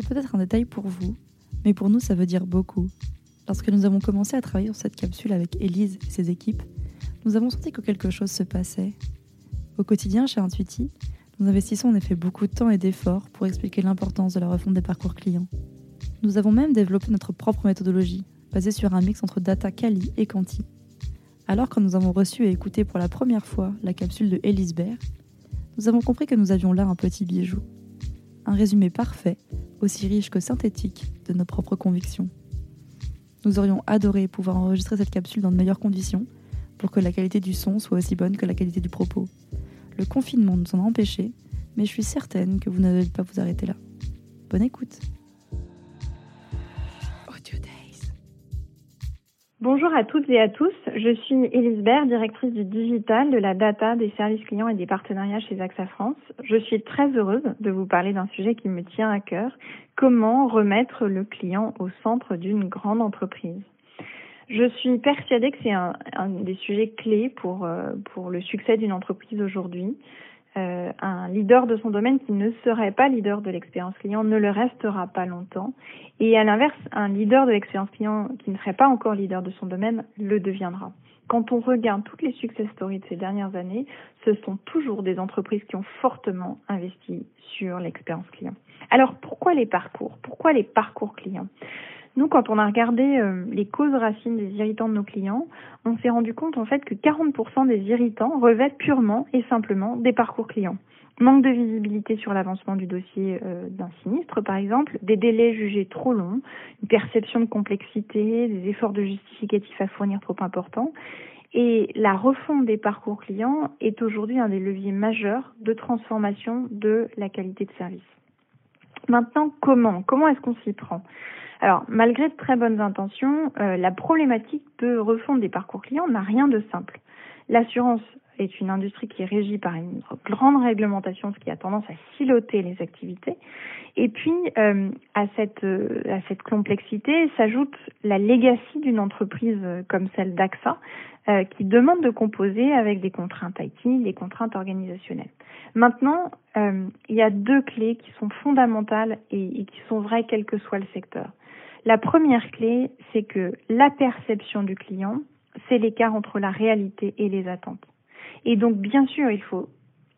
C'est peut-être un détail pour vous, mais pour nous, ça veut dire beaucoup. Lorsque nous avons commencé à travailler sur cette capsule avec Elise et ses équipes, nous avons senti que quelque chose se passait. Au quotidien, chez Intuiti, nous investissons en effet beaucoup de temps et d'efforts pour expliquer l'importance de la refonte des parcours clients. Nous avons même développé notre propre méthodologie, basée sur un mix entre data quali et quanti. Alors que nous avons reçu et écouté pour la première fois la capsule de Elise Baird, nous avons compris que nous avions là un petit bijou. Un résumé parfait, aussi riche que synthétique, de nos propres convictions. Nous aurions adoré pouvoir enregistrer cette capsule dans de meilleures conditions pour que la qualité du son soit aussi bonne que la qualité du propos. Le confinement nous en a empêchés, mais je suis certaine que vous n'allez pas vous arrêter là. Bonne écoute Bonjour à toutes et à tous, je suis Elise Baird, directrice du digital, de la data, des services clients et des partenariats chez AXA France. Je suis très heureuse de vous parler d'un sujet qui me tient à cœur, comment remettre le client au centre d'une grande entreprise? Je suis persuadée que c'est un, des sujets clés pour, euh, pour le succès d'une entreprise aujourd'hui. Euh, un leader de son domaine qui ne serait pas leader de l'expérience client ne le restera pas longtemps. Et à l'inverse, un leader de l'expérience client qui ne serait pas encore leader de son domaine le deviendra. Quand on regarde toutes les success stories de ces dernières années, ce sont toujours des entreprises qui ont fortement investi sur l'expérience client. Alors pourquoi les parcours? Pourquoi les parcours clients? Nous, quand on a regardé euh, les causes racines des irritants de nos clients, on s'est rendu compte en fait que 40% des irritants revêtent purement et simplement des parcours clients. Manque de visibilité sur l'avancement du dossier euh, d'un sinistre, par exemple, des délais jugés trop longs, une perception de complexité, des efforts de justificatif à fournir trop importants. Et la refonte des parcours clients est aujourd'hui un des leviers majeurs de transformation de la qualité de service. Maintenant, comment? Comment est-ce qu'on s'y prend? Alors, malgré de très bonnes intentions, euh, la problématique de refonte des parcours clients n'a rien de simple. L'assurance est une industrie qui est régie par une grande réglementation, ce qui a tendance à siloter les activités. Et puis, euh, à, cette, euh, à cette complexité s'ajoute la legacy d'une entreprise comme celle d'AXA, qui demande de composer avec des contraintes IT, des contraintes organisationnelles. Maintenant, il y a deux clés qui sont fondamentales et qui sont vraies quel que soit le secteur. La première clé, c'est que la perception du client, c'est l'écart entre la réalité et les attentes. Et donc, bien sûr, il faut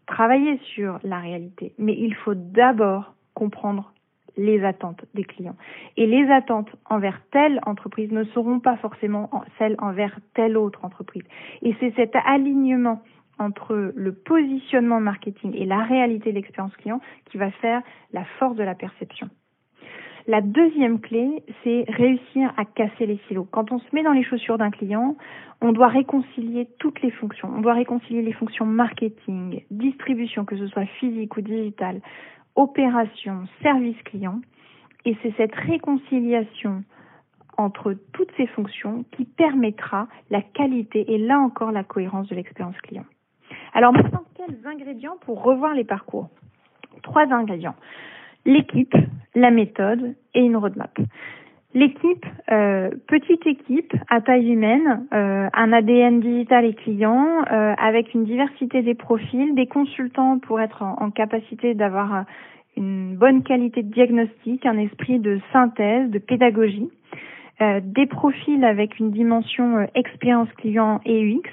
travailler sur la réalité, mais il faut d'abord comprendre les attentes des clients. Et les attentes envers telle entreprise ne seront pas forcément celles envers telle autre entreprise. Et c'est cet alignement entre le positionnement marketing et la réalité de l'expérience client qui va faire la force de la perception. La deuxième clé, c'est réussir à casser les silos. Quand on se met dans les chaussures d'un client, on doit réconcilier toutes les fonctions. On doit réconcilier les fonctions marketing, distribution, que ce soit physique ou digital, opération, service client. Et c'est cette réconciliation entre toutes ces fonctions qui permettra la qualité et là encore la cohérence de l'expérience client. Alors maintenant, quels ingrédients pour revoir les parcours? Trois ingrédients l'équipe, la méthode et une roadmap. L'équipe, euh, petite équipe à taille humaine, euh, un ADN digital et client, euh, avec une diversité des profils, des consultants pour être en, capacité d'avoir une bonne qualité de diagnostic, un esprit de synthèse, de pédagogie, des profils avec une dimension expérience client et UX,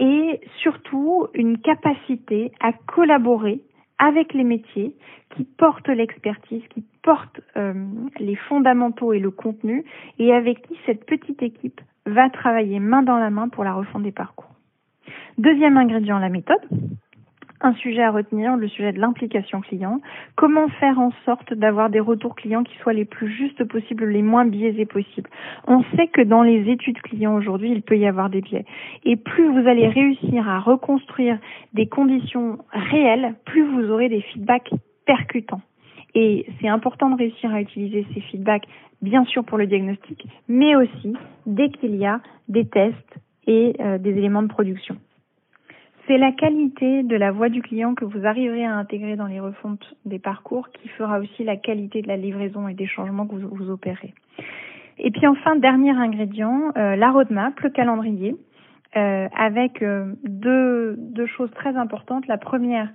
et surtout une capacité à collaborer avec les métiers qui portent l'expertise, qui portent euh, les fondamentaux et le contenu, et avec qui cette petite équipe va travailler main dans la main pour la refonte des parcours. Deuxième ingrédient, la méthode un sujet à retenir, le sujet de l'implication client. Comment faire en sorte d'avoir des retours clients qui soient les plus justes possibles, les moins biaisés possibles? On sait que dans les études clients aujourd'hui, il peut y avoir des biais. Et plus vous allez réussir à reconstruire des conditions réelles, plus vous aurez des feedbacks percutants. Et c'est important de réussir à utiliser ces feedbacks, bien sûr pour le diagnostic, mais aussi dès qu'il y a des tests et euh, des éléments de production. C'est la qualité de la voix du client que vous arriverez à intégrer dans les refontes des parcours qui fera aussi la qualité de la livraison et des changements que vous, opérez. Et puis enfin, dernier ingrédient, euh, la roadmap, le calendrier, euh, avec euh, deux choses très importantes. La première,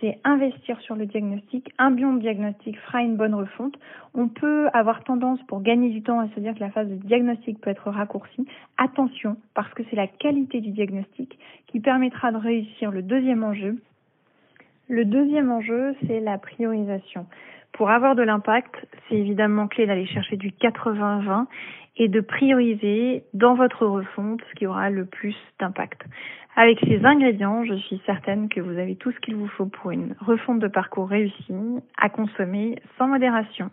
c'est investir sur le diagnostic. Un bon diagnostic fera une bonne refonte. On peut avoir tendance pour gagner du temps à se dire que la phase de diagnostic peut être raccourcie. Attention, parce que c'est la qualité du diagnostic qui permettra de réussir le deuxième enjeu. Le deuxième enjeu, c'est la priorisation. Pour avoir de l'impact, c'est évidemment clé d'aller chercher du 80-20 et de prioriser dans votre refonte ce qui aura le plus d'impact. Avec ces ingrédients, je suis certaine que vous avez tout ce qu'il vous faut pour une refonte de parcours réussie, à consommer sans modération.